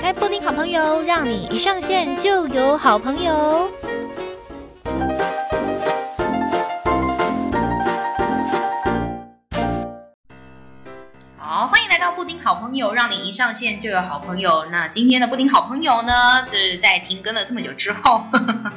开布丁好朋友，让你一上线就有好朋友。好，欢迎来到布丁好朋友，让你一上线就有好朋友。那今天的布丁好朋友呢，就是在停更了这么久之后，呵 呵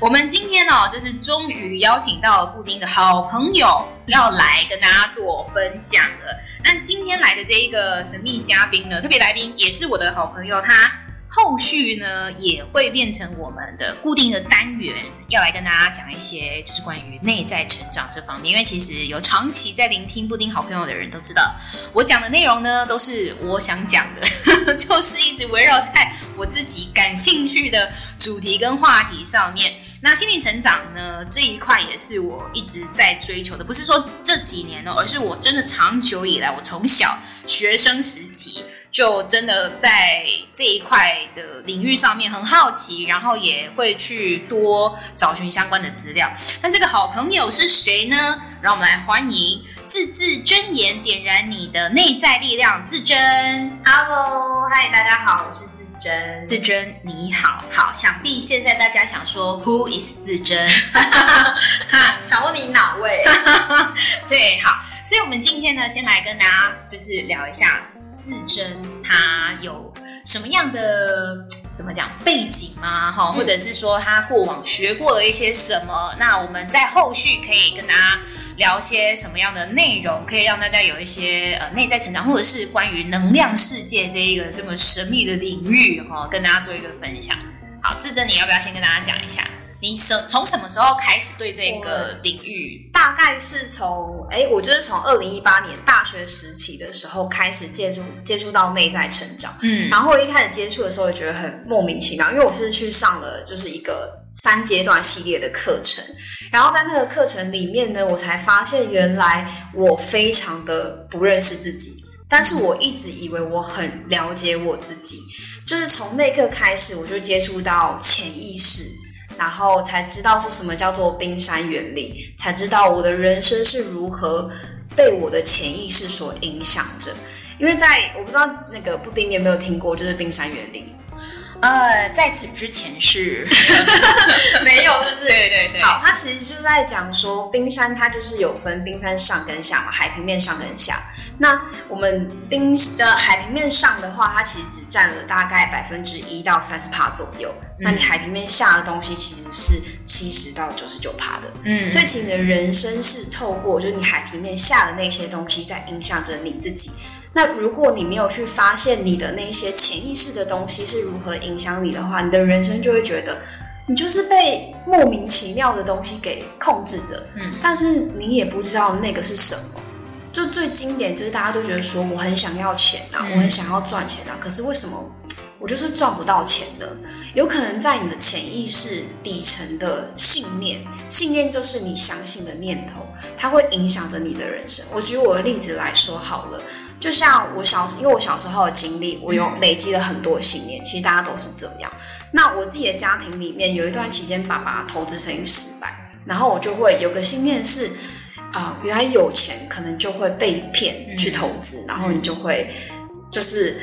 我们今天呢，就是终于邀请到了布丁的好朋友，要来跟大家做分享了。那今天来的这一个神秘嘉宾呢，特别来宾也是我的好朋友，他。后续呢也会变成我们的固定的单元，要来跟大家讲一些就是关于内在成长这方面。因为其实有长期在聆听布丁好朋友的人都知道，我讲的内容呢都是我想讲的，就是一直围绕在我自己感兴趣的主题跟话题上面。那心灵成长呢这一块也是我一直在追求的，不是说这几年哦，而是我真的长久以来，我从小学生时期。就真的在这一块的领域上面很好奇，然后也会去多找寻相关的资料。那这个好朋友是谁呢？让我们来欢迎字字真言，点燃你的内在力量，字真。Hello，嗨，大家好，我是字真。字真，你好，好。想必现在大家想说，Who is 字真？想问你哪位？对，好。所以我们今天呢，先来跟大家就是聊一下。字真他有什么样的怎么讲背景吗？哈，或者是说他过往学过了一些什么？那我们在后续可以跟大家聊些什么样的内容，可以让大家有一些呃内在成长，或者是关于能量世界这一个这么神秘的领域哈，跟大家做一个分享。好，自珍，你要不要先跟大家讲一下？你什从什么时候开始对这个领域？大概是从哎，我就是从二零一八年大学时期的时候开始接触接触到内在成长。嗯，然后我一开始接触的时候也觉得很莫名其妙，因为我是去上了就是一个三阶段系列的课程，然后在那个课程里面呢，我才发现原来我非常的不认识自己，但是我一直以为我很了解我自己，就是从那刻开始，我就接触到潜意识。然后才知道说什么叫做冰山原理，才知道我的人生是如何被我的潜意识所影响着。因为在我不知道那个布丁你有没有听过，就是冰山原理。呃，在此之前是 没有，是不是对对对。好，他其实就在讲说冰山它就是有分冰山上跟下嘛，海平面上跟下。那我们冰的海平面上的话，它其实只占了大概百分之一到三十帕左右。嗯。那你海平面下的东西其实是七十到九十九帕的。嗯。所以其实你的人生是透过就是你海平面下的那些东西在影响着你自己。那如果你没有去发现你的那些潜意识的东西是如何影响你的话，你的人生就会觉得你就是被莫名其妙的东西给控制着。嗯。但是你也不知道那个是什么。就最经典就是大家都觉得说我很想要钱啊，我很想要赚钱啊，可是为什么我就是赚不到钱呢？有可能在你的潜意识底层的信念，信念就是你相信的念头，它会影响着你的人生。我举我的例子来说好了，就像我小，因为我小时候的经历，我有累积了很多信念，其实大家都是这样。那我自己的家庭里面有一段期间，爸爸投资生意失败，然后我就会有个信念是。啊，原来有钱可能就会被骗去投资，嗯，然后你就会就是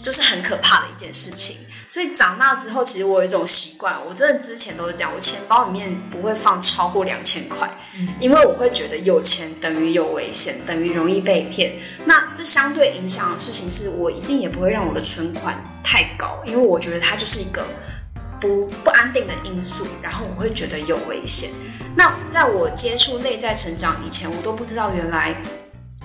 就是很可怕的一件事情。所以长大之后，其实我有一种习惯，我真的之前都是这样，我钱包里面不会放超过两千块，嗯，因为我会觉得有钱等于有危险，等于容易被骗。那这相对影响的事情是，我一定也不会让我的存款太高，因为我觉得它就是一个不不安定的因素，然后我会觉得有危险。那在我接触内在成长以前，我都不知道原来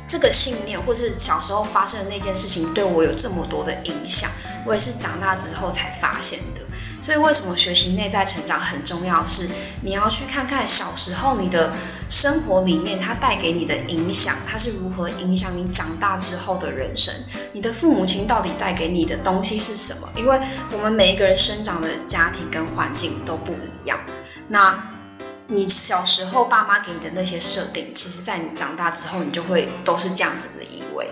这个信念，或是小时候发生的那件事情对我有这么多的影响。我也是长大之后才发现的。所以为什么学习内在成长很重要？是你要去看看小时候你的生活里面，它带给你的影响，它是如何影响你长大之后的人生。你的父母亲到底带给你的东西是什么？因为我们每一个人生长的家庭跟环境都不一样。那你小时候爸妈给你的那些设定，其实在你长大之后，你就会都是这样子的以为。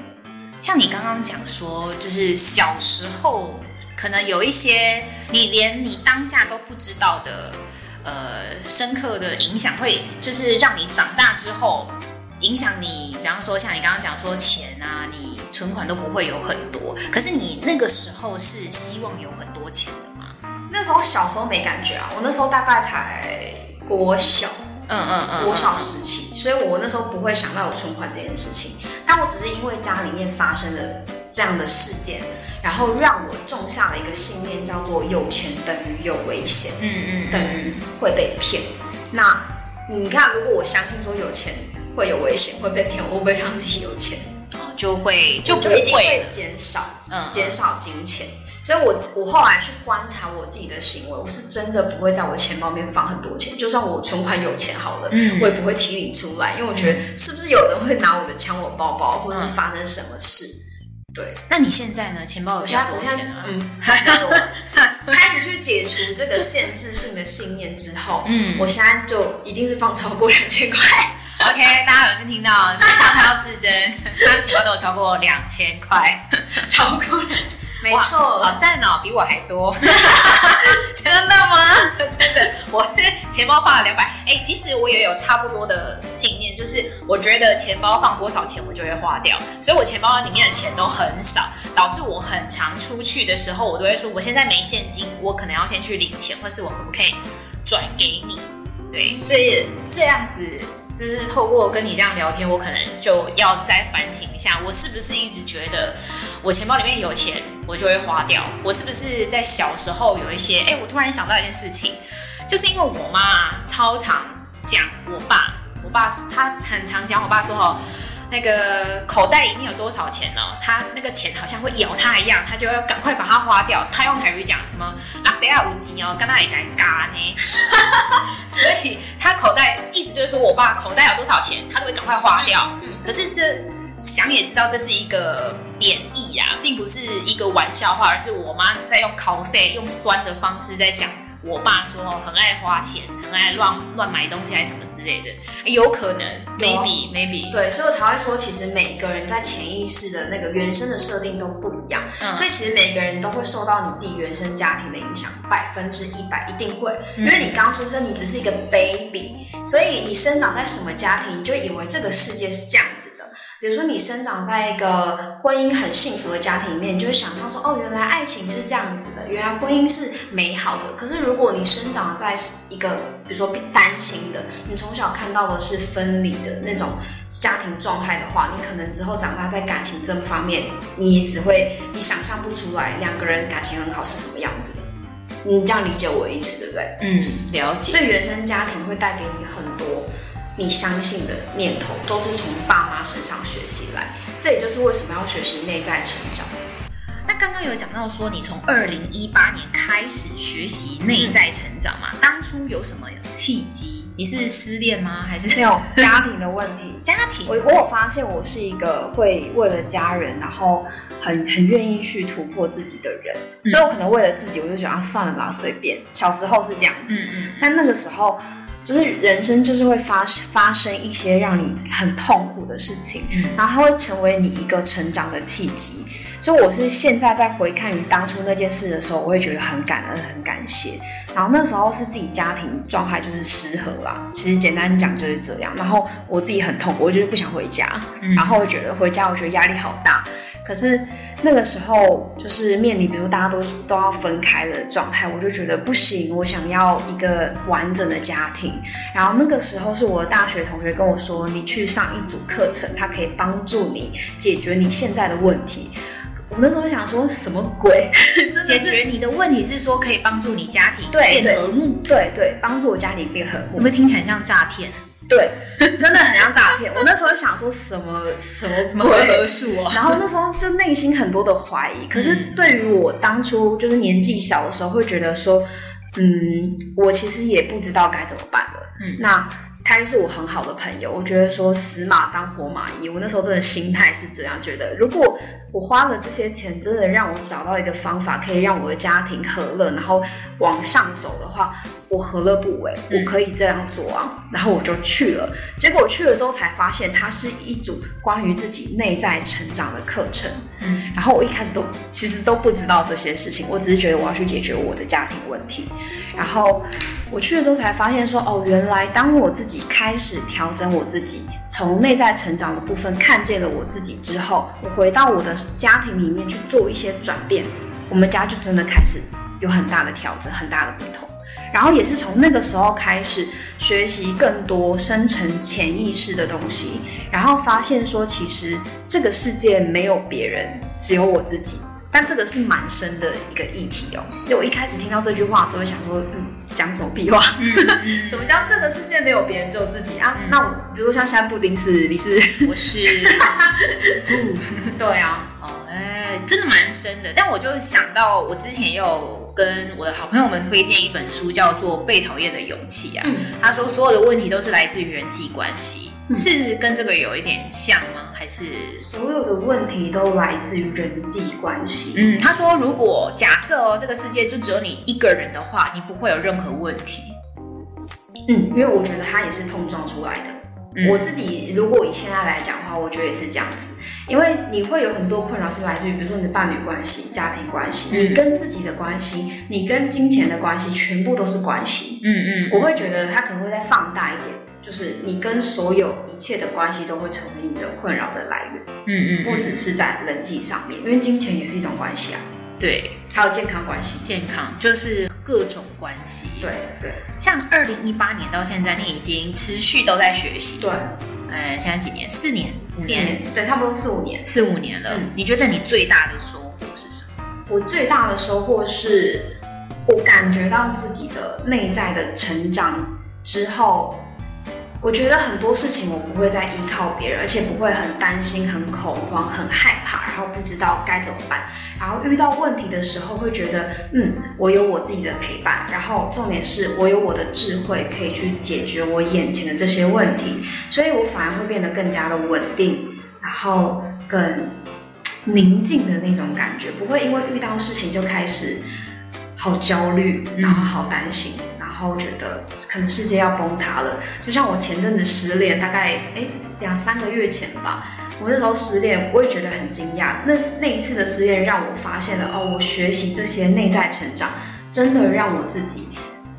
像你刚刚讲说，就是小时候可能有一些你连你当下都不知道的，呃，深刻的影响，会就是让你长大之后影响你，比方说像你刚刚讲说钱啊，你存款都不会有很多，可是你那个时候是希望有很多钱的吗？那时候小时候没感觉啊，我那时候大概才国小，嗯嗯嗯，国小时期，所以我那时候不会想到有存款这件事情。但我只是因为家里面发生了这样的事件，然后让我种下了一个信念，叫做有钱等于有危险，嗯嗯，等于会被骗。那你看，如果我相信说有钱会有危险，会被骗，我会不会让自己有钱？哦，就会就不会减少，嗯，减少金钱。所以我我后来去观察我自己的行为，我是真的不会在我钱包里面放很多钱，就算我存款有钱好了，嗯，我也不会提领出来，因为我觉得是不是有人会拿我的抢我包包，或者是发生什么事？对。那你现在呢？钱包有多少钱啊？嗯，开始去解除这个限制性的信念之后，嗯，我现在就一定是放超过两千块。OK，大家有没有听到？没想到他要自珍，他的钱包都有超过两千块，超过两千。没错，好赞哦，比我还多。真的吗？真的，我是钱包放了两百。哎，其实我也有差不多的信念，就是我觉得钱包放多少钱，我就会花掉，所以我钱包里面的钱都很少，导致我很常出去的时候，我都会说，我现在没现金，我可能要先去领钱，或是我可不可以转给你？对，这这样子。就是透过跟你这样聊天，我可能就要再反省一下，我是不是一直觉得我钱包里面有钱，我就会花掉？我是不是在小时候有一些？哎，我突然想到一件事情，就是因为我妈超常讲我爸，我爸他很常讲我爸说哦。那个口袋里面有多少钱呢？他那个钱好像会咬他一样，他就要赶快把它花掉。他用台语讲什么？啊，不要无金哦，跟他也尴尬呢。所以他口袋意思就是说我爸口袋有多少钱，他都会赶快花掉。可是这想也知道这是一个贬义呀，并不是一个玩笑话，而是我妈在用口舌用酸的方式在讲。我爸说哦，很爱花钱，很爱乱乱买东西，还是什么之类的，有可能，maybe maybe，对，所以我才会说，其实每个人在潜意识的那个原生的设定都不一样，嗯，所以其实每个人都会受到你自己原生家庭的影响，百分之一百一定会，因为你刚出生，你只是一个 baby，所以你生长在什么家庭，你就以为这个世界是这样子。比如说，你生长在一个婚姻很幸福的家庭里面，你就会想到说，哦，原来爱情是这样子的，原来婚姻是美好的。可是，如果你生长在一个，比如说单亲的，你从小看到的是分离的那种家庭状态的话，你可能之后长大在感情这方面，你只会你想象不出来两个人感情很好是什么样子的。你这样理解我的意思，对不对？嗯，了解。所以原生家庭会带给你很多。你相信的念头都是从爸妈身上学习来，这也就是为什么要学习内在成长。那刚刚有讲到说，你从二零一八年开始学习内在成长嘛？当初有什么契机？你是失恋吗？还是没有家庭的问题？家庭，我我有发现我是一个会为了家人，然后很很愿意去突破自己的人，嗯、所以我可能为了自己，我就觉得算了吧，随便。小时候是这样子，嗯嗯，但那个时候。就是人生就是会发发生一些让你很痛苦的事情，然后它会成为你一个成长的契机。所以我是现在在回看于当初那件事的时候，我会觉得很感恩、很感谢。然后那时候是自己家庭状态就是失和啦，其实简单讲就是这样。然后我自己很痛苦，我就是不想回家，然后我觉得回家我觉得压力好大。可是那个时候，就是面临比如大家都都要分开的状态，我就觉得不行，我想要一个完整的家庭。然后那个时候是我的大学同学跟我说，你去上一组课程，它可以帮助你解决你现在的问题。我那时候想说什么鬼？解决你的问题是说可以帮助你家庭变和睦？对对，帮助我家庭变和睦。会不会听起来像诈骗？对，真的很像诈骗。我那时候想说什么什么什么回合数啊，然后那时候就内心很多的怀疑。可是对于我当初就是年纪小的时候，会觉得说，嗯，我其实也不知道该怎么办了。嗯，那。他就是我很好的朋友，我觉得说死马当活马医，我那时候真的心态是这样觉得。如果我花了这些钱，真的让我找到一个方法，可以让我的家庭和乐，然后往上走的话，我何乐不为？我可以这样做啊。嗯、然后我就去了，结果我去了之后才发现，它是一组关于自己内在成长的课程。嗯，然后我一开始都其实都不知道这些事情，我只是觉得我要去解决我的家庭问题。然后我去了之后才发现说，哦，原来当我自己。开始调整我自己，从内在成长的部分看见了我自己之后，我回到我的家庭里面去做一些转变，我们家就真的开始有很大的调整，很大的不同。然后也是从那个时候开始学习更多深层潜意识的东西，然后发现说，其实这个世界没有别人，只有我自己。但这个是蛮深的一个议题哦。就我一开始听到这句话的时候，想说，嗯，讲什么屁话？嗯、什么叫这个世界没有别人，只有自己啊？嗯、那我比如说像现在布丁是，你是，我是，对啊，哦，哎，真的蛮深的。但我就想到，我之前有跟我的好朋友们推荐一本书，叫做《被讨厌的勇气》啊。嗯、他说，所有的问题都是来自于人际关系，嗯、是跟这个有一点像吗？还是所有的问题都来自于人际关系？嗯，他说，如果假设哦，这个世界就只有你一个人的话，你不会有任何问题。嗯，因为我觉得他也是碰撞出来的。嗯、我自己如果以现在来讲的话，我觉得也是这样子。因为你会有很多困扰是来自于，比如说你的伴侣关系、家庭关系、嗯、你跟自己的关系、你跟金钱的关系，全部都是关系。嗯嗯，我会觉得他可能会再放大一点。就是你跟所有一切的关系都会成为你的困扰的来源，嗯，嗯嗯，不只是在人际上面，因为金钱也是一种关系啊，对，还有健康关系，健康就是各种关系，对对，像二零一八年到现在，你已经持续都在学习，对，呃，现在几年？四年，五年，对，差不多四五年，四五年了。嗯，你觉得你最大的收获是什么？我最大的收获是，我感觉到自己的内在的成长之后。我觉得很多事情我不会再依靠别人，而且不会很担心、很恐慌、很害怕，然后不知道该怎么办。然后遇到问题的时候，会觉得，嗯，我有我自己的陪伴，然后重点是我有我的智慧可以去解决我眼前的这些问题，所以我反而会变得更加的稳定，然后更宁静的那种感觉，不会因为遇到事情就开始好焦虑，然后好担心。然后觉得可能世界要崩塌了，就像我前阵子失恋，大概哎两三个月前吧，我那时候失恋，我也觉得很惊讶。那那一次的失恋让我发现了哦，我学习这些内在成长，真的让我自己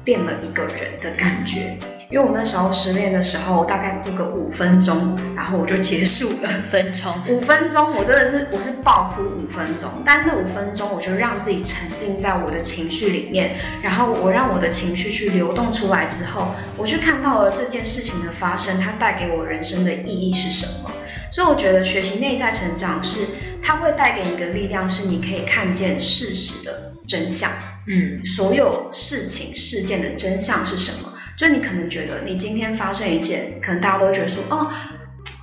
变了一个人的感觉。因为我那时候失恋的时候，大概哭个五分钟，然后我就结束了。五分钟，五分钟，我真的是我是爆哭五分钟。但那五分钟，我就让自己沉浸在我的情绪里面，然后我让我的情绪去流动出来之后，我去看到了这件事情的发生，它带给我人生的意义是什么。所以我觉得学习内在成长是，它会带给你一个力量，是你可以看见事实的真相。嗯，所有事情事件的真相是什么？所以你可能觉得，你今天发生一件，可能大家都觉得说，哦，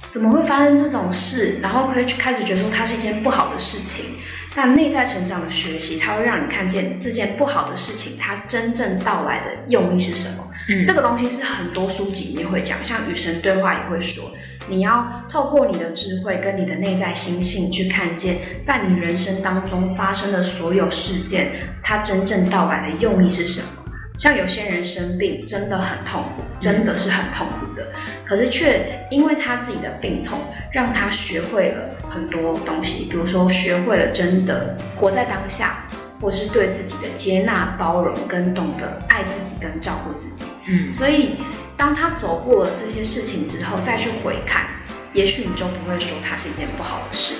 怎么会发生这种事？然后会开始觉得说，它是一件不好的事情。但内在成长的学习，它会让你看见这件不好的事情，它真正到来的用意是什么？嗯，这个东西是很多书籍里面会讲，像与神对话也会说，你要透过你的智慧跟你的内在心性去看见，在你人生当中发生的所有事件，它真正到来的用意是什么？像有些人生病真的很痛苦，真的是很痛苦的。可是却因为他自己的病痛，让他学会了很多东西，比如说学会了真的活在当下，或是对自己的接纳、包容，跟懂得爱自己跟照顾自己。嗯，所以当他走过了这些事情之后，再去回看，也许你就不会说它是一件不好的事。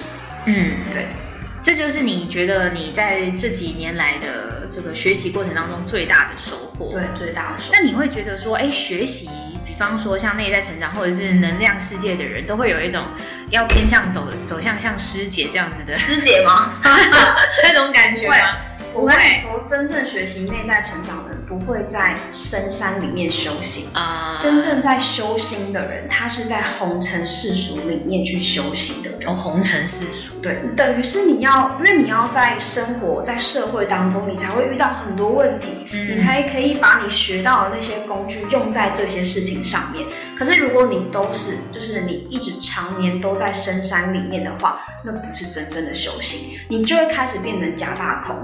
嗯，对。这就是你觉得你在这几年来的这个学习过程当中最大的收获，对，最大的收获。那你会觉得说，哎，学习，比方说像内在成长或者是能量世界的人，都会有一种要偏向走走向像师姐这样子的师姐吗？那种感觉吗？我跟你说，真正学习内在成长的人不会在深山里面修行啊。真正在修心的人，他是在红尘世俗里面去修行的。哦红尘世俗，对，等于是你要，因为你要在生活在社会当中，你才会遇到很多问题，嗯、你才可以把你学到的那些工具用在这些事情上面。可是如果你都是，就是你一直常年都在深山里面的话，那不是真正的修行，你就会开始变成假大空。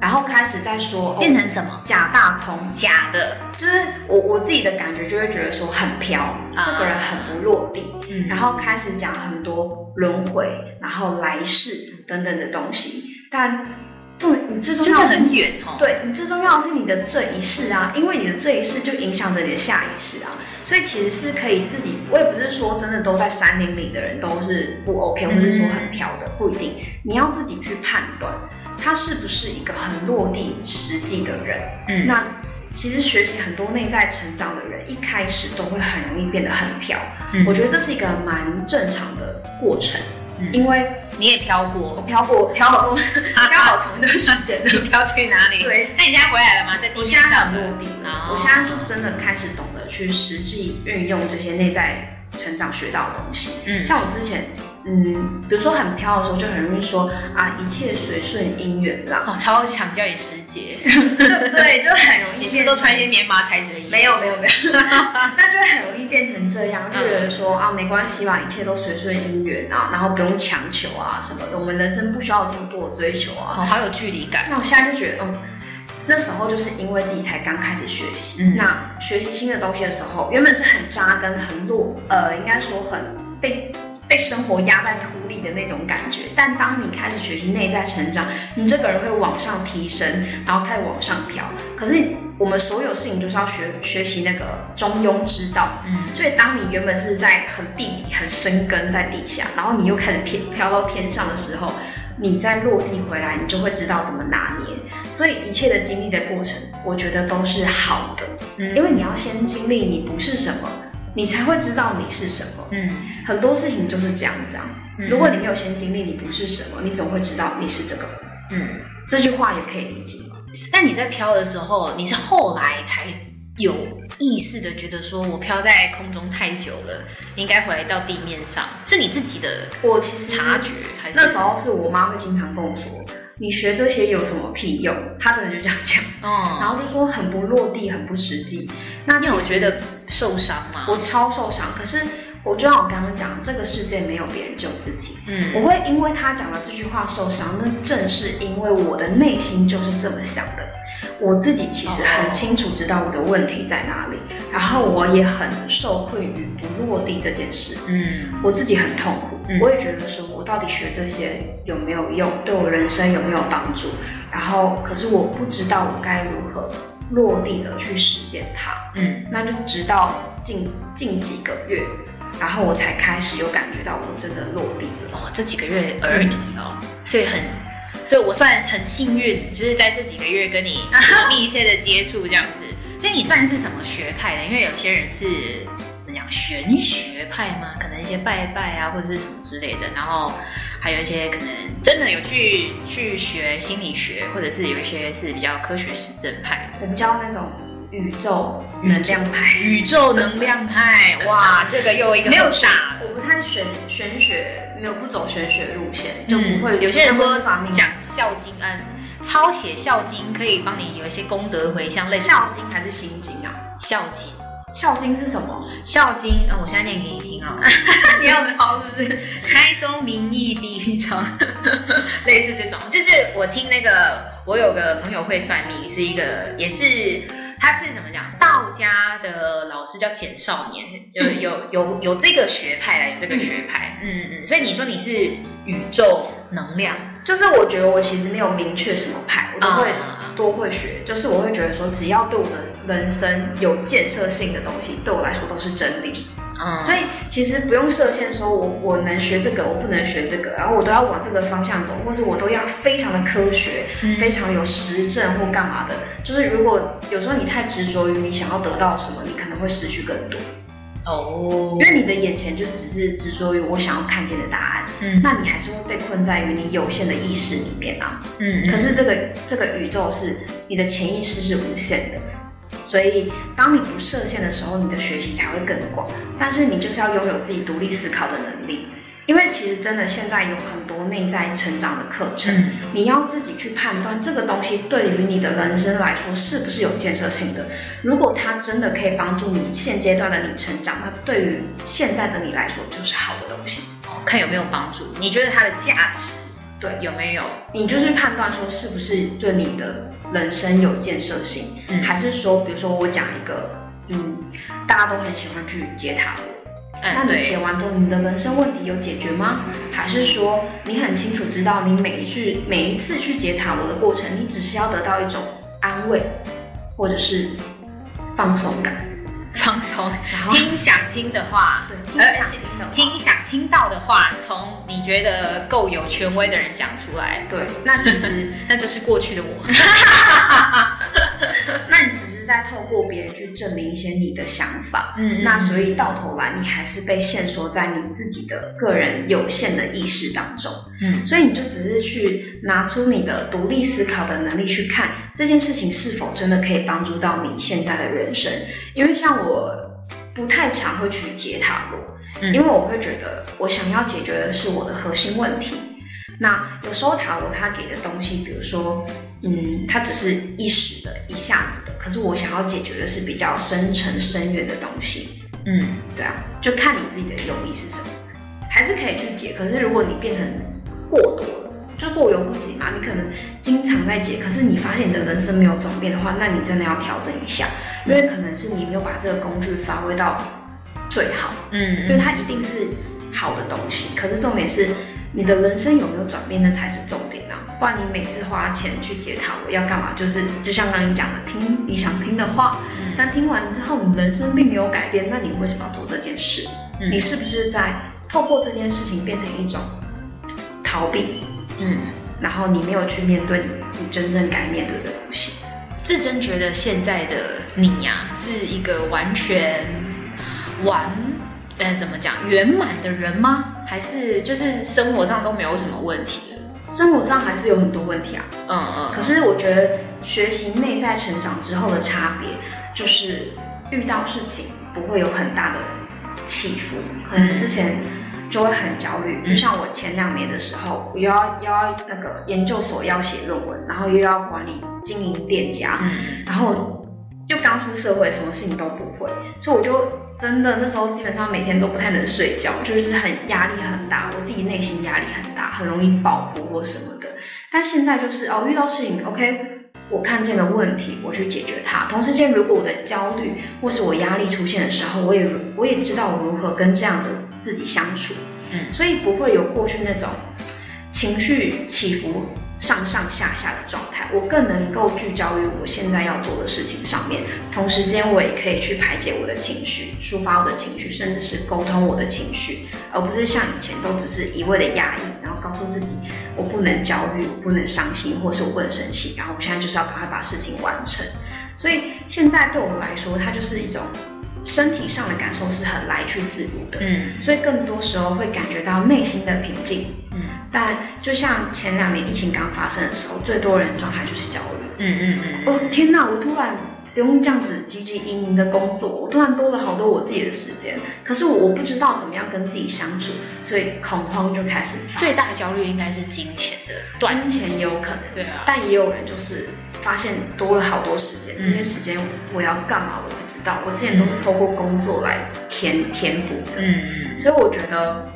然后开始在说变成什么、哦、假大空，假的，就是我我自己的感觉就会觉得说很飘，啊、这个人很不落地，嗯，然后开始讲很多轮回，然后来世等等的东西，但重你最重要的是很远哦，对你最重要的是你的这一世啊，因为你的这一世就影响着你的下一世啊，所以其实是可以自己，我也不是说真的都在山林里的人都是不 OK，或者是说很飘的，不一定。你要自己去判断，他是不是一个很落地实际的人。嗯，那其实学习很多内在成长的人，一开始都会很容易变得很飘。嗯，我觉得这是一个蛮正常的过程。因为你也飘过，我飘过，飘好多，飘好长一段时间。你飘去哪里？对，那你现在回来了吗？在地面上落地了。我现在就真的开始懂得去实际运用这些内在成长学到的东西。嗯，像我之前。嗯，比如说很飘的时候，就很容易说啊，一切随顺因缘啦。哦，超强叫你师姐，对，就很容易。你是不是都穿一些棉麻材质的衣服？没有，没有，没有。那就会很容易变成这样，就觉得说啊，没关系吧，一切都随顺因缘啊，然后不用强求啊什么的。我们人生不需要这么多的追求啊。哦，好有距离感。那我现在就觉得，嗯，那时候就是因为自己才刚开始学习，嗯，那学习新的东西的时候，原本是很扎根、很落，呃，应该说很被。被生活压在土里的那种感觉，但当你开始学习内在成长，你这个人会往上提升，然后开始往上飘。可是我们所有事情就是要学学习那个中庸之道，嗯，所以当你原本是在很地底、很深根在地下，然后你又开始飘飘到天上的时候，你再落地回来，你就会知道怎么拿捏。所以一切的经历的过程，我觉得都是好的，嗯，因为你要先经历你不是什么。你才会知道你是什么。嗯，很多事情就是这样子啊。嗯，如果你没有先经历你不是什么，你怎么会知道你是这个。嗯，这句话也可以理解。但你在飘的时候，你是后来才有意识的觉得说，我飘在空中太久了，应该回来到地面上，是你自己的？我其实察觉，还是那时候是我妈会经常跟我说，你学这些有什么屁用？他真的就这样讲。哦，然后就说很不落地，很不实际。那你有觉得受伤吗？我超受伤。可是我就像我刚刚讲，这个世界没有别人，只有自己。嗯，我会因为他讲了这句话受伤，那正是因为我的内心就是这么想的。我自己其实很清楚知道我的问题在哪里，然后我也很受困于不落地这件事。嗯，我自己很痛苦，我也觉得说，我到底学这些有没有用，对我人生有没有帮助？然后，可是我不知道我该如何。落地的去实践它，嗯，那就直到近近几个月，然后我才开始有感觉到我真的落地了。哦，这几个月而已哦，嗯、所以很，所以我算很幸运，就是在这几个月跟你密切的接触这样子。所以你算是什么学派的？因为有些人是讲玄学派吗？可能一些拜拜啊，或者是什么之类的，然后。还有一些可能真的有去去学心理学，或者是有一些是比较科学实证派。我们叫那种宇宙能量派。宇宙能量派，哇，这个又一个没有啥。我不太玄玄学，没有不走玄学路线，就不会。有些人说讲孝经，嗯，抄写孝经可以帮你有一些功德回向，类似孝经还是心经啊？孝经。孝经是什么？孝经啊、哦，我现在念给你听啊、哦。你要抄是不是？开宗明义第一章，类似这种。就是我听那个，我有个朋友会算命，是一个，也是他是怎么讲？道家的老师叫简少年，有有有有这个学派来，有这个学派。嗯嗯，嗯。所以你说你是宇宙能量，就是我觉得我其实没有明确什么派，我都会多会学。就是我会觉得说，只要对我的。人生有建设性的东西，对我来说都是真理。嗯，所以其实不用设限，说我我能学这个，我不能学这个，然后我都要往这个方向走，或是我都要非常的科学，嗯、非常有实证或干嘛的。就是如果有时候你太执着于你想要得到什么，你可能会失去更多。哦，因为你的眼前就只是执着于我想要看见的答案，嗯，那你还是会被困在于你有限的意识里面啊。嗯，可是这个这个宇宙是你的潜意识是无限的。所以，当你不设限的时候，你的学习才会更广。但是，你就是要拥有自己独立思考的能力，因为其实真的现在有很多内在成长的课程，嗯、你要自己去判断这个东西对于你的人生来说是不是有建设性的。如果它真的可以帮助你现阶段的你成长，那对于现在的你来说就是好的东西。哦，看有没有帮助？你觉得它的价值？对，有没有？你就是判断说是不是对你的人生有建设性，嗯，还是说，比如说我讲一个，嗯，大家都很喜欢去接塔罗，嗯，那你解完之后，你的人生问题有解决吗？还是说你很清楚知道，你每一句每一次去解塔罗的过程，你只是要得到一种安慰，或者是放松感？放松，然后听想听的话，对，听想听的话，听想听到的话，从你觉得够有权威的人讲出来。对，那其实 那就是过去的我。在透过别人去证明一些你的想法，嗯，那所以到头来你还是被限缩在你自己的个人有限的意识当中，嗯，所以你就只是去拿出你的独立思考的能力去看这件事情是否真的可以帮助到你现在的人生，因为像我不太常会去解塔罗，嗯，因为我会觉得我想要解决的是我的核心问题。那有时候塔罗他给的东西，比如说，嗯，它只是一时的、一下子的，可是我想要解决的是比较深沉、深远的东西。嗯，对啊，就看你自己的用意是什么，还是可以去解。可是如果你变成过多了，就过犹不及嘛，你可能经常在解，可是你发现你的人生没有转变的话，那你真的要调整一下，因为可能是你没有把这个工具发挥到最好。嗯，因为它一定是好的东西，可是重点是。你的人生有没有转变，那才是重点啊！不然你每次花钱去解塔罗要干嘛？就是就像刚刚你讲的，听你想听的话，嗯、但听完之后你人生并没有改变，那你为什么要做这件事？嗯、你是不是在透过这件事情变成一种逃避？嗯，然后你没有去面对你真正该面对的东西。至臻觉得现在的你呀、啊，是一个完全完。呃，怎么讲圆满的人吗？还是就是生活上都没有什么问题的？生活上还是有很多问题啊。嗯嗯。可是我觉得学习内在成长之后的差别，就是遇到事情不会有很大的起伏。可能之前就会很焦虑，嗯、就像我前两年的时候，我又要又要那个研究所要写论文，然后又要管理经营店家，嗯、然后又刚出社会，什么事情都不会，所以我就。真的，那时候基本上每天都不太能睡觉，就是很压力很大，我自己内心压力很大，很容易爆哭或什么的。但现在就是哦，遇到事情，OK，我看见了问题，我去解决它。同时间，如果我的焦虑或是我压力出现的时候，我也我也知道我如何跟这样的自己相处，嗯，所以不会有过去那种情绪起伏。上上下下的状态，我更能够聚焦于我现在要做的事情上面。同时间，我也可以去排解我的情绪，抒发我的情绪，甚至是沟通我的情绪，而不是像以前都只是一味的压抑，然后告诉自己我不能焦虑，我不能伤心，或者是我不能生气，然后我现在就是要赶快把事情完成。所以现在对我们来说，它就是一种身体上的感受是很来去自如的，嗯，所以更多时候会感觉到内心的平静，嗯。但就像前两年疫情刚发生的时候，最多人状态就是焦虑。嗯嗯嗯。哦天哪！我突然不用这样子汲汲营营的工作，我突然多了好多我自己的时间。可是我不知道怎么样跟自己相处，所以恐慌就开始。最大的焦虑应该是金钱的，金钱也有可能。对啊。但也有人就是发现多了好多时间，嗯、这些时间我要干嘛？我不知道。我之前都是透过工作来填填补的。嗯嗯。所以我觉得。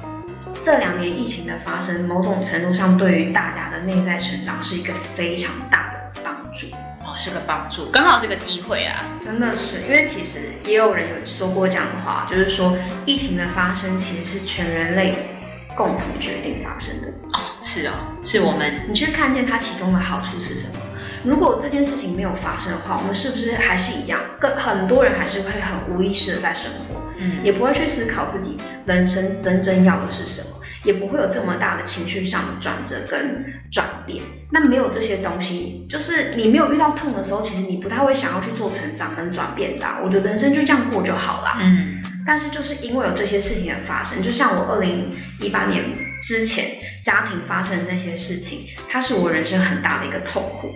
这两年疫情的发生，某种程度上对于大家的内在成长是一个非常大的帮助。哦，是个帮助，刚好是个机会啊，真的是，因为其实也有人有说过这样的话，就是说疫情的发生其实是全人类共同决定发生的。哦，是哦，是我们，你去看见它其中的好处是什么？如果这件事情没有发生的话，我们是不是还是一样，跟很多人还是会很无意识的在生活？嗯，也不会去思考自己人生真正要的是什么，也不会有这么大的情绪上的转折跟转变。那没有这些东西，就是你没有遇到痛的时候，其实你不太会想要去做成长跟转变的。我觉得人生就这样过就好了。嗯，但是就是因为有这些事情的发生，就像我二零一八年之前家庭发生的那些事情，它是我人生很大的一个痛苦。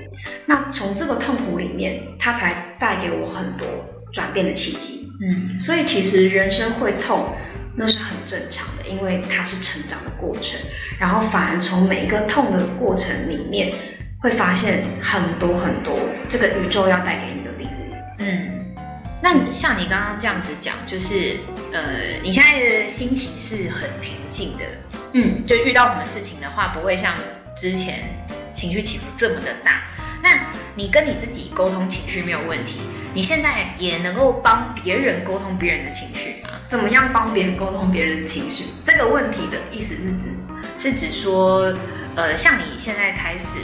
那从这个痛苦里面，它才带给我很多转变的契机。嗯，所以其实人生会痛，那是很正常的，因为它是成长的过程。然后反而从每一个痛的过程里面，会发现很多很多这个宇宙要带给你的礼物。嗯，那像你刚刚这样子讲，就是呃，你现在的心情是很平静的。嗯，就遇到什么事情的话，不会像之前情绪起伏这么的大。那你跟你自己沟通情绪没有问题？你现在也能够帮别人沟通别人的情绪吗？怎么样帮别人沟通别人的情绪？这个问题的意思是指，是指说，呃，像你现在开始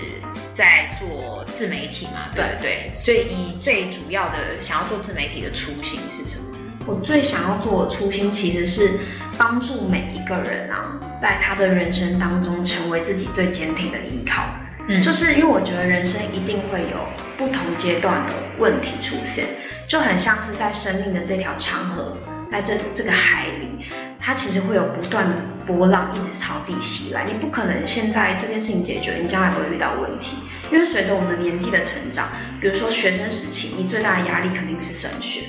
在做自媒体嘛，对不对？对，所以你最主要的想要做自媒体的初心是什么？我最想要做的初心其实是帮助每一个人啊，在他的人生当中成为自己最坚挺的依靠。嗯，就是因为我觉得人生一定会有不同阶段的问题出现，就很像是在生命的这条长河，在这这个海里，它其实会有不断的波浪一直朝自己袭来。你不可能现在这件事情解决，你将来不会遇到问题。因为随着我们的年纪的成长，比如说学生时期，你最大的压力肯定是升学，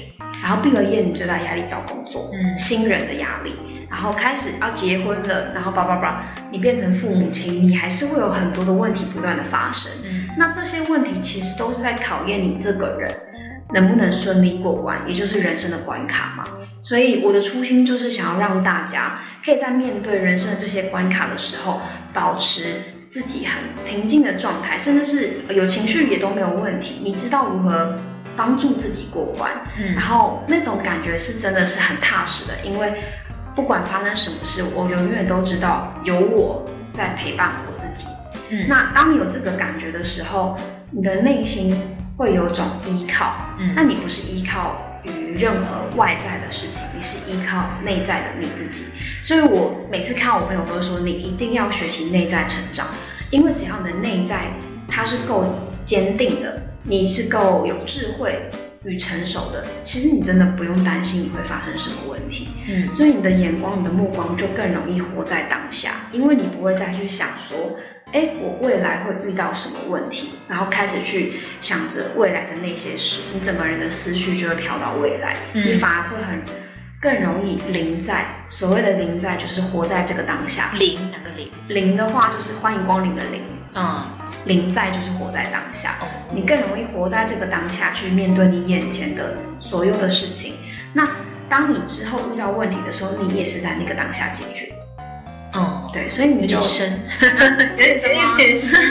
然后毕了业，你最大的压力找工作，嗯，新人的压力。然后开始要结婚了，然后叭叭叭，你变成父母亲，你还是会有很多的问题不断的发生。嗯，那这些问题其实都是在考验你这个人能不能顺利过关，也就是人生的关卡嘛。所以我的初心就是想要让大家可以在面对人生的这些关卡的时候，保持自己很平静的状态，甚至是有情绪也都没有问题。你知道如何帮助自己过关，嗯，然后那种感觉是真的是很踏实的，因为。不管发生什么事，我永远都知道有我在陪伴我自己。嗯，那当你有这个感觉的时候，你的内心会有种依靠。嗯，那你不是依靠于任何外在的事情，你是依靠内在的你自己。所以我每次看我朋友都说，你一定要学习内在成长，因为只要你的内在它是够坚定的，你是够有智慧。与成熟的，其实你真的不用担心你会发生什么问题，嗯，所以你的眼光、你的目光就更容易活在当下，因为你不会再去想说，哎，我未来会遇到什么问题，然后开始去想着未来的那些事，你整个人的思绪就会飘到未来，嗯，你反而会很更容易临在。所谓的临在，就是活在这个当下。临哪个临？临的话就是欢迎光临的临。嗯，临在就是活在当下，哦，你更容易活在这个当下，去面对你眼前的所有的事情。那当你之后遇到问题的时候，你也是在那个当下解决。哦，对，所以你就深，有点深，有点深。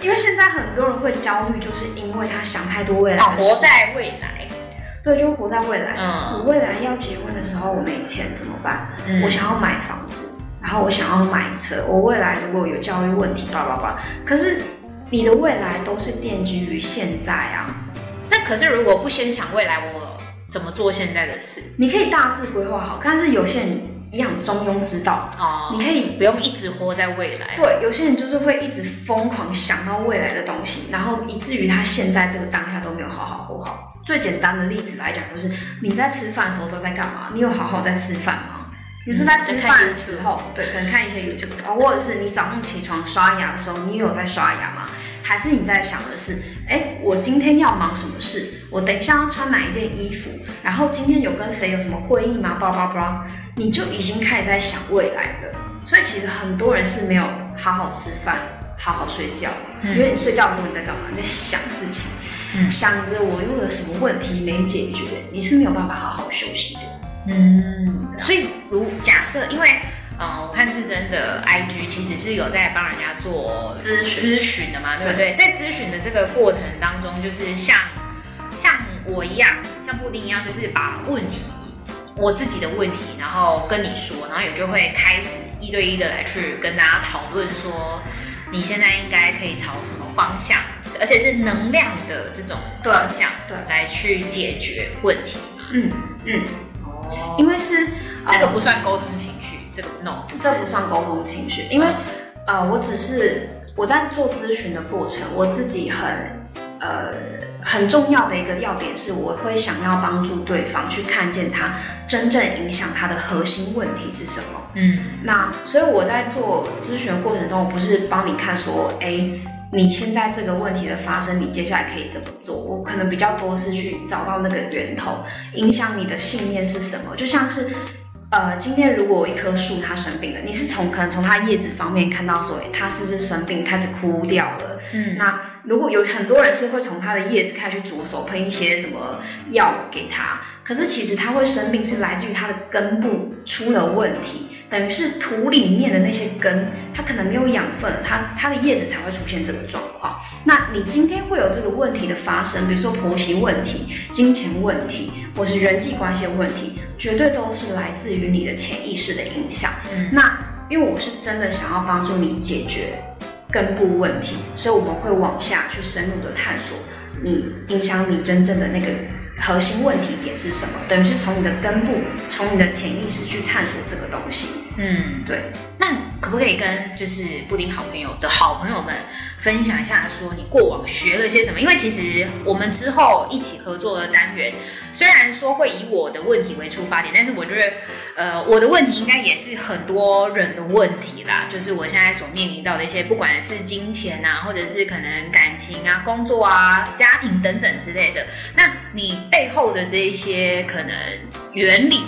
因为现在很多人会焦虑，就是因为他想太多未来活在未来。对，就活在未来。嗯，我未来要结婚的时候，我没钱怎么办？嗯，我想要买房子。然后我想要买车，我未来如果有教育问题，叭叭叭。可是你的未来都是奠基于现在啊。那可是如果不先想未来，我怎么做现在的事？你可以大致规划好，但是有些人一样中庸之道哦。你可以不用一直活在未来。对，有些人就是会一直疯狂想到未来的东西，然后以至于他现在这个当下都没有好好活好。最简单的例子来讲，就是你在吃饭的时候都在干嘛？你有好好在吃饭吗？你说在吃饭的时候，对，可能看一些 YouTube，哦，或者是你早上起床刷牙的时候，你有在刷牙吗？还是你在想的是，哎，我今天要忙什么事？我等一下要穿哪一件衣服？然后今天有跟谁有什么会议吗？叭叭叭，你就已经开始在想未来了。所以其实很多人是没有好好吃饭、好好睡觉，因为你睡觉的时候你在干嘛？你在想事情，嗯，想着我又有什么问题没解决，你是没有办法好好休息的。嗯，所以如假设，因为，呃，我看是真的，IG 其实是有在帮人家做咨询咨询的嘛，对不对？在咨询的这个过程当中，就是像像我一样，像布丁一样，就是把问题，我自己的问题，然后跟你说，然后也就会开始一对一的来去跟大家讨论说，你现在应该可以朝什么方向，而且是能量的这种方向，对，来去解决问题嘛。嗯嗯。因为是这个不算沟通情绪，嗯、这个 no，这不算沟通情绪。因为、嗯、呃，我只是我在做咨询的过程，我自己很呃很重要的一个要点是，我会想要帮助对方去看见他真正影响他的核心问题是什么。嗯，那所以我在做咨询的过程中，我不是帮你看说，哎。你现在这个问题的发生，你接下来可以怎么做？我可能比较多是去找到那个源头，影响你的信念是什么？就像是，呃，今天如果有一棵树它生病了，你是从可能从它叶子方面看到说，诶，它是不是生病，开始枯掉了？嗯，那如果有很多人是会从它的叶子开始去着手喷一些什么药给它，可是其实它会生病是来自于它的根部出了问题。等于是土里面的那些根，它可能没有养分，它它的叶子才会出现这个状况。那你今天会有这个问题的发生，比如说婆媳问题、金钱问题，或是人际关系的问题，绝对都是来自于你的潜意识的影响。嗯，那因为我是真的想要帮助你解决根部问题，所以我们会往下去深入的探索你影响你真正的那个核心问题点是什么，等于是从你的根部，从你的潜意识去探索这个东西。嗯，对。那可不可以跟就是布丁好朋友的好朋友们分享一下，说你过往学了些什么？因为其实我们之后一起合作的单元，虽然说会以我的问题为出发点，但是我觉得，呃，我的问题应该也是很多人的问题啦。就是我现在所面临到的一些，不管是金钱啊，或者是可能感情啊、工作啊、家庭等等之类的。那你背后的这一些可能原理，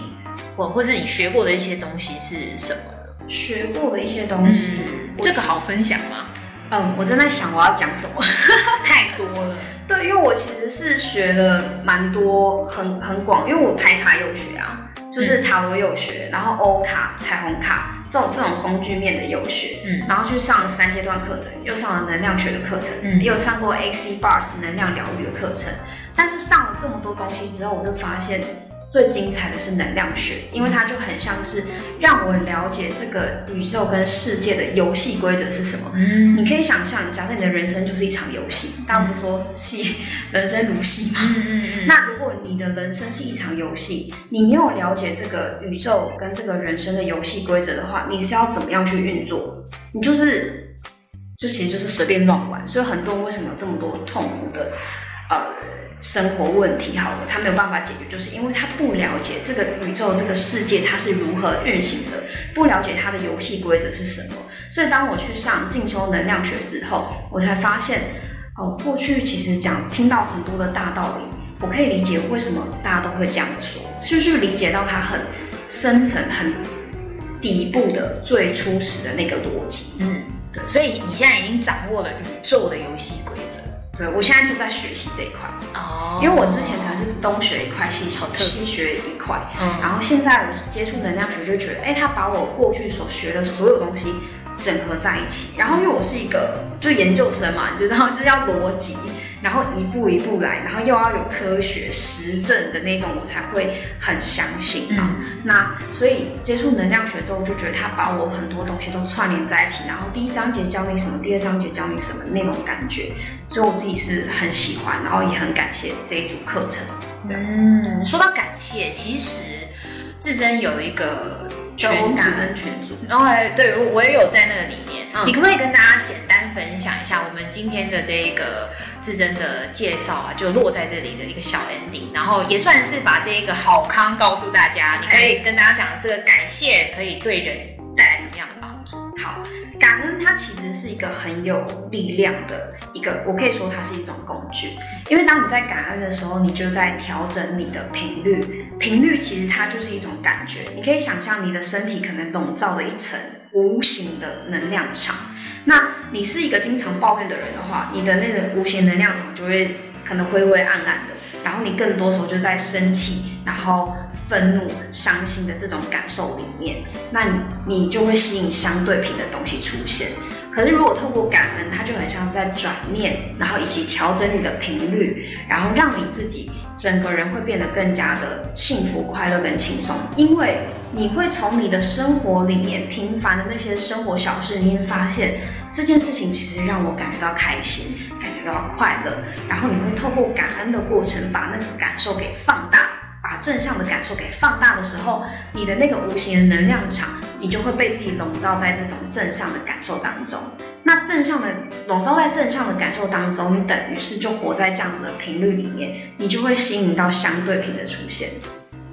或或是你学过的一些东西是什么？学过的一些东西，嗯、这个好分享吗？嗯，我正在想我要讲什么，太多了。对，因为我其实是学了蛮多，很很广，因为我牌卡有学啊，就是塔罗有学，然后欧卡、彩虹卡这种这种工具面的有学，嗯，然后去上了三阶段课程，又上了能量学的课程，嗯，也有上过 AC Bars 能量疗愈的课程，但是上了这么多东西之后，我就发现。最精彩的是能量学，因为它就很像是让我了解这个宇宙跟世界的游戏规则是什么。嗯，你可以想象，假设你的人生就是一场游戏，大家不是说戏人生如戏吗？嗯嗯嗯。那如果你的人生是一场游戏，你没有了解这个宇宙跟这个人生的游戏规则的话，你是要怎么样去运作？你就是，就其实就是随便乱玩。所以很多人为什么有这么多痛苦的，呃。生活问题好了，他没有办法解决，就是因为他不了解这个宇宙、这个世界它是如何运行的，不了解它的游戏规则是什么。所以当我去上进修能量学之后，我才发现，哦，过去其实讲听到很多的大道理，我可以理解为什么大家都会这样子说，是不是理解到它很深层、很底部的最初始的那个逻辑。嗯，对。所以你现在已经掌握了宇宙的游戏规则。对，我现在就在学习这一块哦，因为我之前可能是东学一块，西西学一块，嗯，然后现在我接触能量学，就觉得，哎，他把我过去所学的所有东西整合在一起，然后因为我是一个就研究生嘛，你知道，就是要逻辑。然后一步一步来，然后又要有科学实证的那种，我才会很相信啊。嗯、那所以接触能量学之后，就觉得他把我很多东西都串联在一起。然后第一章节教你什么，第二章节教你什么那种感觉，所以我自己是很喜欢，然后也很感谢这一组课程。嗯，说到感谢，其实至臻有一个。全感恩群组，然后对，我也有在那个里面。嗯、你可不可以跟大家简单分享一下我们今天的这个至臻的介绍啊？就落在这里的一个小 ending，然后也算是把这一个好康告诉大家。你可以跟大家讲，这个感谢可以对人？好，感恩它其实是一个很有力量的一个，我可以说它是一种工具。因为当你在感恩的时候，你就在调整你的频率。频率其实它就是一种感觉。你可以想象你的身体可能笼罩着一层无形的能量场。那你是一个经常抱怨的人的话，你的那个无形能量场就会可能灰灰暗暗的。然后你更多时候就在生气，然后。愤怒、伤心的这种感受里面，那你你就会吸引相对频的东西出现。可是如果透过感恩，它就很像是在转念，然后以及调整你的频率，然后让你自己整个人会变得更加的幸福、快乐跟轻松。因为你会从你的生活里面平凡的那些生活小事里面发现，这件事情其实让我感觉到开心，感觉到快乐。然后你会透过感恩的过程，把那个感受给放大。把正向的感受给放大的时候，你的那个无形的能量场，你就会被自己笼罩在这种正向的感受当中。那正向的笼罩在正向的感受当中，你等于是就活在这样子的频率里面，你就会吸引到相对频的出现，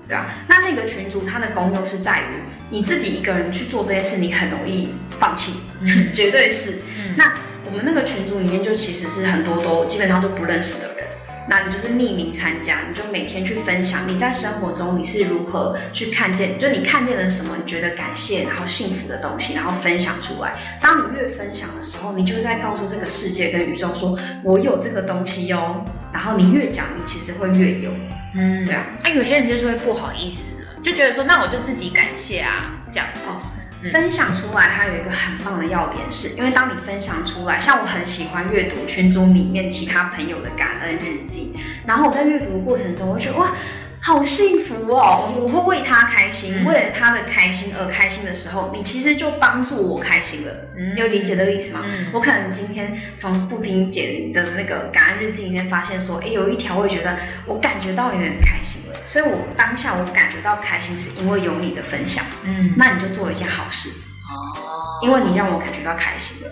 对吧？那那个群组它的功用是在于你自己一个人去做这件事，你很容易放弃，嗯、绝对是。嗯、那我们那个群组里面就其实是很多都基本上都不认识的人。那你就是匿名参加，你就每天去分享你在生活中你是如何去看见，就你看见了什么，你觉得感谢然后幸福的东西，然后分享出来。当你越分享的时候，你就是在告诉这个世界跟宇宙说，我有这个东西哦。然后你越讲，你其实会越有。嗯，对啊。那、啊、有些人就是会不好意思了，就觉得说，那我就自己感谢啊，这样子。分享出来，它有一个很棒的要点是，因为当你分享出来，像我很喜欢阅读群组里面其他朋友的感恩日记，然后我在阅读的过程中，我觉得哇，好幸福哦，我会为他开心，嗯、为了他的开心而开心的时候，你其实就帮助我开心了。嗯，你有理解这个意思吗？嗯，我可能今天从布丁姐的那个感恩日记里面发现说，哎，有一条我觉得我感觉到有点开心了，所以我当下我感觉到开心是因为有你的分享。嗯，那你就做一件好事哦，因为你让我感觉到开心了。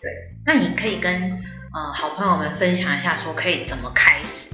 对，那你可以跟呃好朋友们分享一下，说可以怎么开始吗？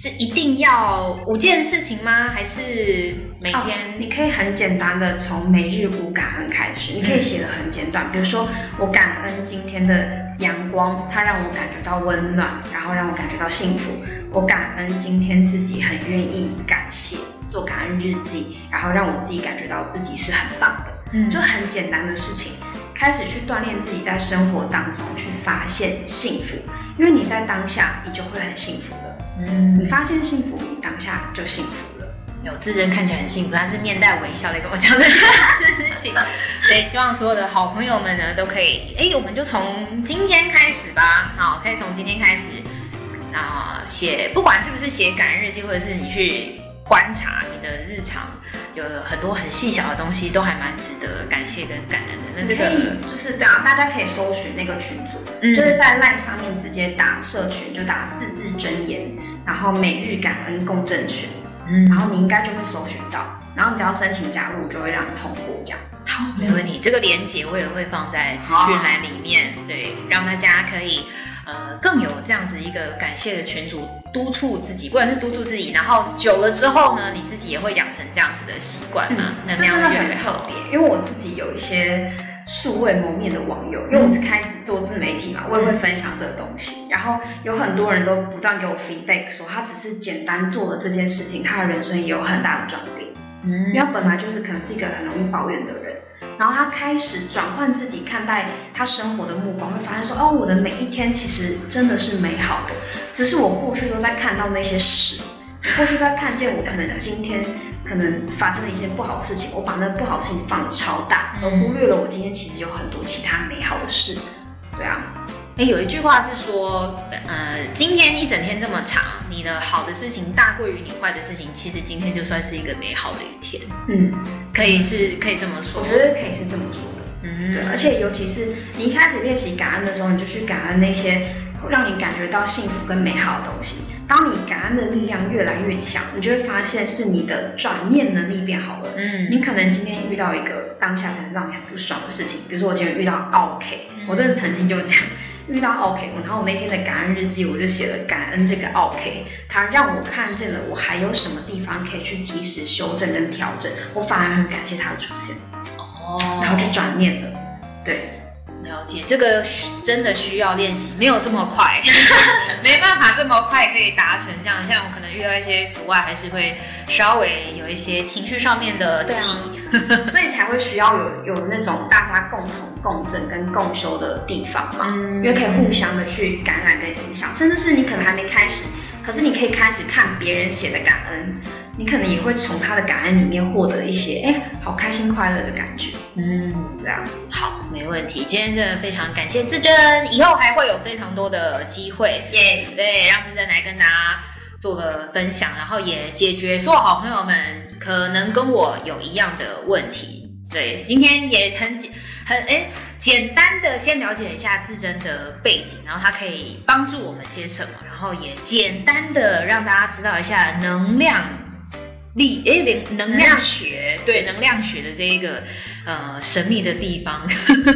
是一定要五件事情吗？还是每天？哦，你可以很简单的从每日五感恩开始，你可以写的很简短，比如说我感恩今天的阳光，它让我感觉到温暖，然后让我感觉到幸福。我感恩今天自己很愿意感谢，做感恩日记，然后让我自己感觉到自己是很棒的。嗯，就很简单的事情。开始去锻炼自己在生活当中去发现幸福，因为你在当下，你就会很幸福了。嗯，你发现幸福，你当下就幸福了。有志真看起来很幸福，他是面带微笑的跟我讲这件事情。对，希望所有的好朋友们呢都可以，哎，我们就从今天开始吧。好，可以从今天开始，啊，写不管是不是写感恩日记，或者是你去观察你的日常。有很多很细小的东西，都还蛮值得感谢跟感恩的。那这个就是对啊，大家可以搜寻那个群组，嗯、就是在 LINE 上面直接打社群，就打字字真言，然后每日感恩共振群，嗯，然后你应该就会搜寻到，然后你只要申请加入，就会让你通过这样。好，没问题。这个连接我也会放在资讯栏里面，哦、对，让大家可以呃更有这样子一个感谢的群组。督促自己，不管是督促自己，然后久了之后呢，你自己也会养成这样子的习惯嘛。嗯、那这样真的很特别，因为我自己有一些素未谋面的网友，因为我开始做自媒体嘛，我也会分享这个东西。然后有很多人都不断给我 feedback 说，他只是简单做了这件事情，他的人生也有很大的转变。嗯，因为他本来就是可能是一个很容易抱怨的人。然后他开始转换自己看待他生活的目光，会发现说：“哦，我的每一天其实真的是美好的，只是我过去都在看到那些事，过去在看见我可能今天可能发生了一些不好的事情，我把那不好的事情放得超大，而忽略了我今天其实有很多其他美好的事。”对啊。哎，有一句话是说，呃，今天一整天这么长，你的好的事情大过于你坏的事情，其实今天就算是一个美好的一天。嗯，可以是，可以这么说。我觉得可以是这么说的。嗯，对。而且尤其是你一开始练习感恩的时候，你就去感恩那些让你感觉到幸福跟美好的东西。当你感恩的力量越来越强，你就会发现是你的转念能力变好了。嗯，你可能今天遇到一个当下可能让你很不爽的事情，比如说我今天遇到 OK，我真的曾经就这样。遇到 OK，然后我那天的感恩日记，我就写了感恩这个 OK，它让我看见了我还有什么地方可以去及时修正跟调整，我反而很感谢它的出现，哦，然后就转念了，对，了解，这个真的需要练习，没有这么快，没办法这么快可以达成这样，像我可能遇到一些阻碍，还是会稍微有一些情绪上面的起。所以才会需要有有那种大家共同共振跟共修的地方嘛，嗯、因为可以互相的去感染跟影响，甚至是你可能还没开始，可是你可以开始看别人写的感恩，你可能也会从他的感恩里面获得一些哎、欸，好开心快乐的感觉。嗯，这样好，没问题。今天真的非常感谢志珍，以后还会有非常多的机会，耶，Yeah. 对，让志珍来跟大家做个分享，然后也解决所有好朋友们。可能跟我有一样的问题，对，今天也很简很哎简单的先了解一下自珍的背景，然后它可以帮助我们些什么，然后也简单的让大家知道一下能量。力诶，能能量学，对能量学的这一个呃神秘的地方，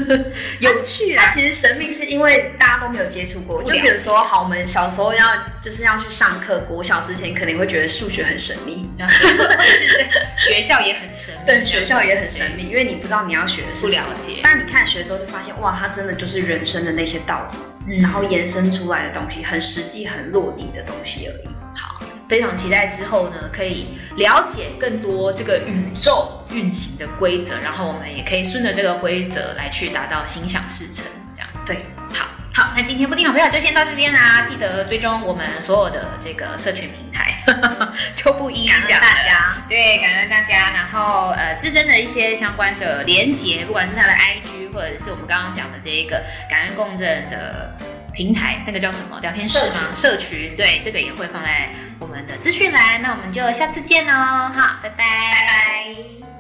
有趣啊！它其实神秘是因为大家都没有接触过。就比如说，好，我们小时候要就是要去上课，国小之前可能会觉得数学很神秘，学校也很神秘，对学校也很神秘，因为你不知道你要学的是不了解。但你看学之后就发现，哇，它真的就是人生的那些道理，然后延伸出来的东西，很实际、很落地的东西而已。好非常期待之后呢，可以了解更多这个宇宙运行的规则，然后我们也可以顺着这个规则来去达到心想事成。这样对，好，好，那今天布丁好朋友就先到这边啦，记得追踪我们所有的这个社群平台，就不一一讲了。大家，对，感恩大家。然后呃，自身的一些相关的连结，不管是他的 IG 或者是我们刚刚讲的这一个感恩共振的平台，那个叫什么聊天室吗？社群，社群，对，这个也会放在我们。们的资讯栏。那我们就下次见喽，好，拜拜，拜拜。